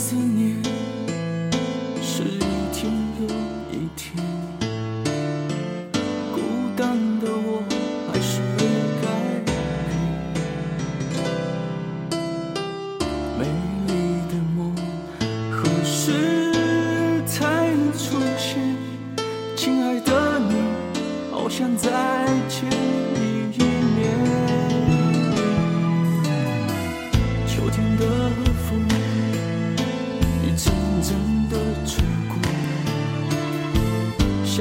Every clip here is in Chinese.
思念是一天又一天，孤单的我还是会改变。美丽的梦何时才能出现？亲爱的你，好想再见你。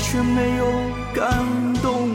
却没有感动